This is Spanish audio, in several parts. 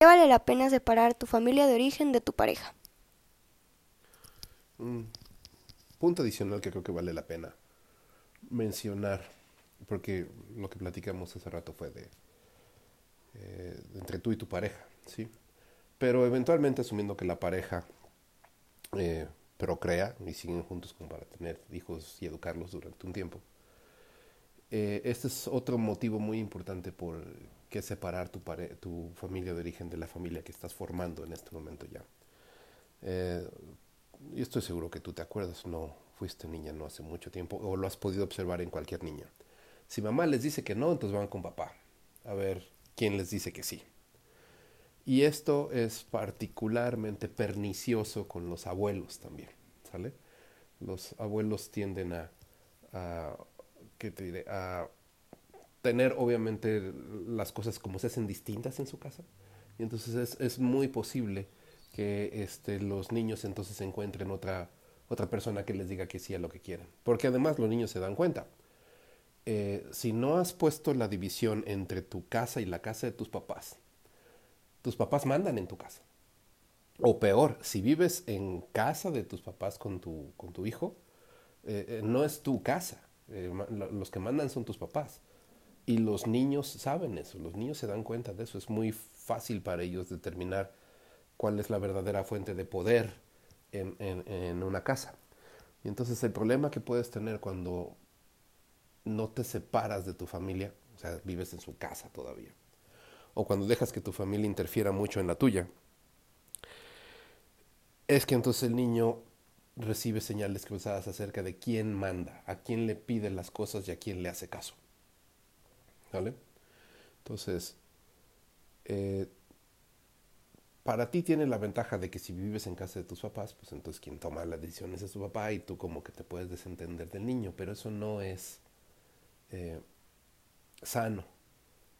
qué vale la pena separar tu familia de origen de tu pareja? Un punto adicional que creo que vale la pena mencionar, porque lo que platicamos hace rato fue de, eh, entre tú y tu pareja, ¿sí? Pero eventualmente asumiendo que la pareja eh, procrea y siguen juntos como para tener hijos y educarlos durante un tiempo. Eh, este es otro motivo muy importante por que separar tu, tu familia de origen de la familia que estás formando en este momento ya. Eh, y estoy seguro que tú te acuerdas, no fuiste niña no hace mucho tiempo, o lo has podido observar en cualquier niña. Si mamá les dice que no, entonces van con papá. A ver quién les dice que sí. Y esto es particularmente pernicioso con los abuelos también, ¿sale? Los abuelos tienden a, ¿qué te diré? a tener obviamente las cosas como se hacen distintas en su casa. Y entonces es, es muy posible que este, los niños entonces encuentren otra, otra persona que les diga que sí a lo que quieren. Porque además los niños se dan cuenta. Eh, si no has puesto la división entre tu casa y la casa de tus papás, tus papás mandan en tu casa. O peor, si vives en casa de tus papás con tu, con tu hijo, eh, eh, no es tu casa. Eh, los que mandan son tus papás. Y los niños saben eso, los niños se dan cuenta de eso. Es muy fácil para ellos determinar cuál es la verdadera fuente de poder en, en, en una casa. Y entonces el problema que puedes tener cuando no te separas de tu familia, o sea, vives en su casa todavía, o cuando dejas que tu familia interfiera mucho en la tuya, es que entonces el niño recibe señales cruzadas acerca de quién manda, a quién le pide las cosas y a quién le hace caso. ¿Vale? Entonces, eh, para ti tiene la ventaja de que si vives en casa de tus papás, pues entonces quien toma las decisiones es tu papá y tú como que te puedes desentender del niño, pero eso no es eh, sano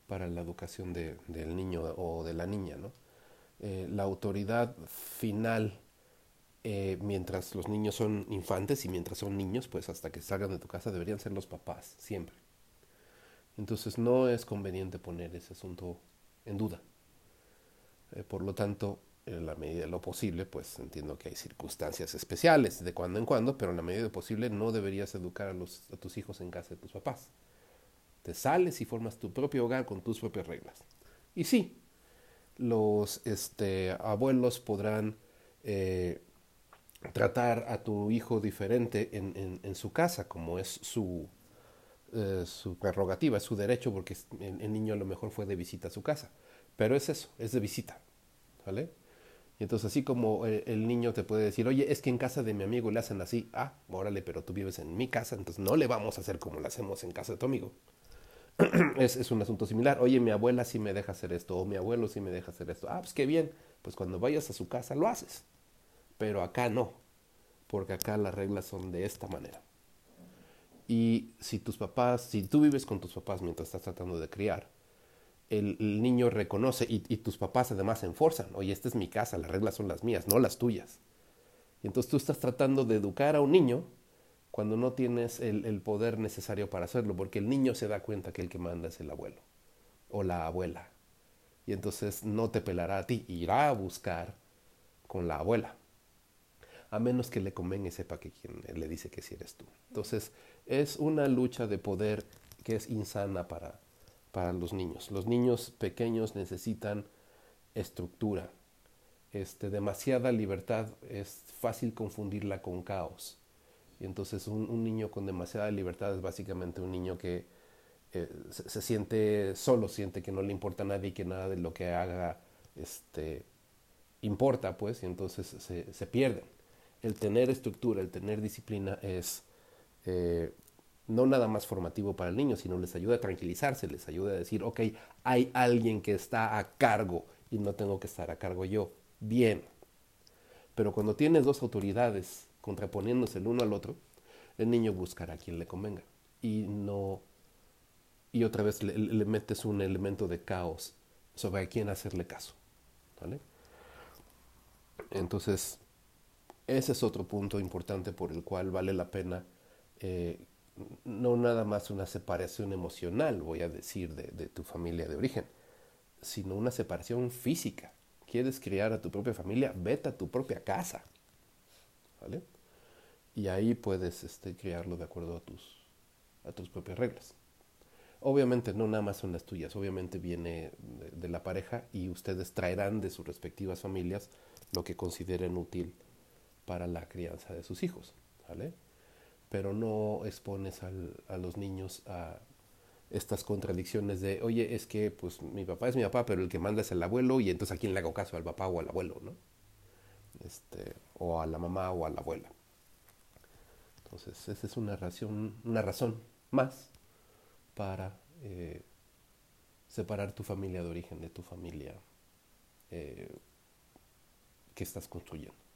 para la educación de, del niño o de la niña. ¿no? Eh, la autoridad final, eh, mientras los niños son infantes y mientras son niños, pues hasta que salgan de tu casa deberían ser los papás, siempre. Entonces no es conveniente poner ese asunto en duda. Eh, por lo tanto, en la medida de lo posible, pues entiendo que hay circunstancias especiales de cuando en cuando, pero en la medida de lo posible no deberías educar a, los, a tus hijos en casa de tus papás. Te sales y formas tu propio hogar con tus propias reglas. Y sí, los este, abuelos podrán eh, tratar a tu hijo diferente en, en, su casa, como es su, eh, su prerrogativa, es su derecho, porque el, niño a lo mejor fue de visita a su casa. Pero es eso, es de visita. ¿Vale? Y entonces así como el, el, niño te puede decir, oye, es que en casa de mi amigo le hacen así, ah, órale, pero tú vives en mi casa, entonces no le vamos a hacer como le hacemos en casa de tu amigo. es, es, un asunto similar. Oye, mi abuela sí me deja hacer esto, o mi abuelo sí me deja hacer esto. Ah, pues qué bien. Pues cuando vayas a su casa lo haces. Pero acá no, porque acá las reglas son de esta manera. Y si tus papás, si tú vives con tus papás mientras estás tratando de criar, el, niño reconoce y, tus papás además enforzan, oye, esta es mi casa, las reglas son las mías, no las tuyas. Y entonces tú estás tratando de educar a un niño cuando no tienes el, poder necesario para hacerlo, porque el niño se da cuenta que el que manda es el abuelo o la abuela. Y entonces no te pelará a ti, irá a buscar con la abuela. A menos que le convenga y sepa que quien le dice que sí eres tú. Entonces es una lucha de poder que es insana para, para los niños. Los niños pequeños necesitan estructura. Este, demasiada libertad es fácil confundirla con caos. Y entonces un, un, niño con demasiada libertad es básicamente un niño que eh, se, siente solo, siente que no le importa a nadie y que nada de lo que haga este, importa, pues, y entonces se, se. El tener estructura, el tener disciplina es eh, no nada más formativo para el niño, sino les ayuda a tranquilizarse, les ayuda a decir, ok, hay alguien que está a cargo y no tengo que estar a cargo yo. Bien. Pero cuando tienes dos autoridades contraponiéndose el uno al otro, el niño buscará a quien le convenga. Y no. Y otra vez le, le metes un elemento de caos sobre a quién hacerle caso. ¿Vale? Entonces, ese es otro punto importante por el cual vale la pena, eh, no nada más una separación emocional, voy a decir, de, tu familia de origen, sino una separación física. Quieres criar a tu propia familia, vete a tu propia casa. ¿Vale? Y ahí puedes este, criarlo de acuerdo a tus, propias reglas. Obviamente no nada más son las tuyas, obviamente viene de, la pareja y ustedes traerán de sus respectivas familias lo que consideren útil para la crianza de sus hijos, ¿vale? Pero no expones a los niños a estas contradicciones de, oye, es que pues mi papá es mi papá, pero el que manda es el abuelo y entonces a quién le hago caso, al papá o al abuelo, ¿no? Este, o a la mamá o a la abuela. Entonces, esa es una razón, una razón más para eh, separar tu familia de origen de tu familia eh, que estás construyendo.